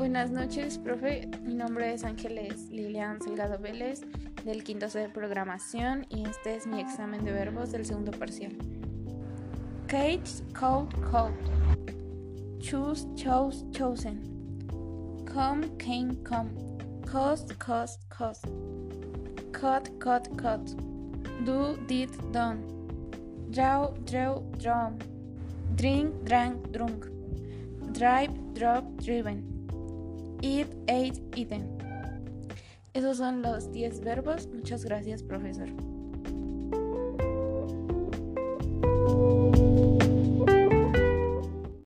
Buenas noches, profe. Mi nombre es Ángeles Lilian Salgado Vélez del quinto C de programación y este es mi examen de verbos del segundo parcial. Cage, code, code. Choose, chose, chosen. Come, came, come. Cost, cost, cost. Cut, cut, cut. Do, did, done. Draw, draw, drawn. Drink, drank, drunk. Drive, drop, driven. Eat, ate, eaten. Esos son los 10 verbos. Muchas gracias, profesor.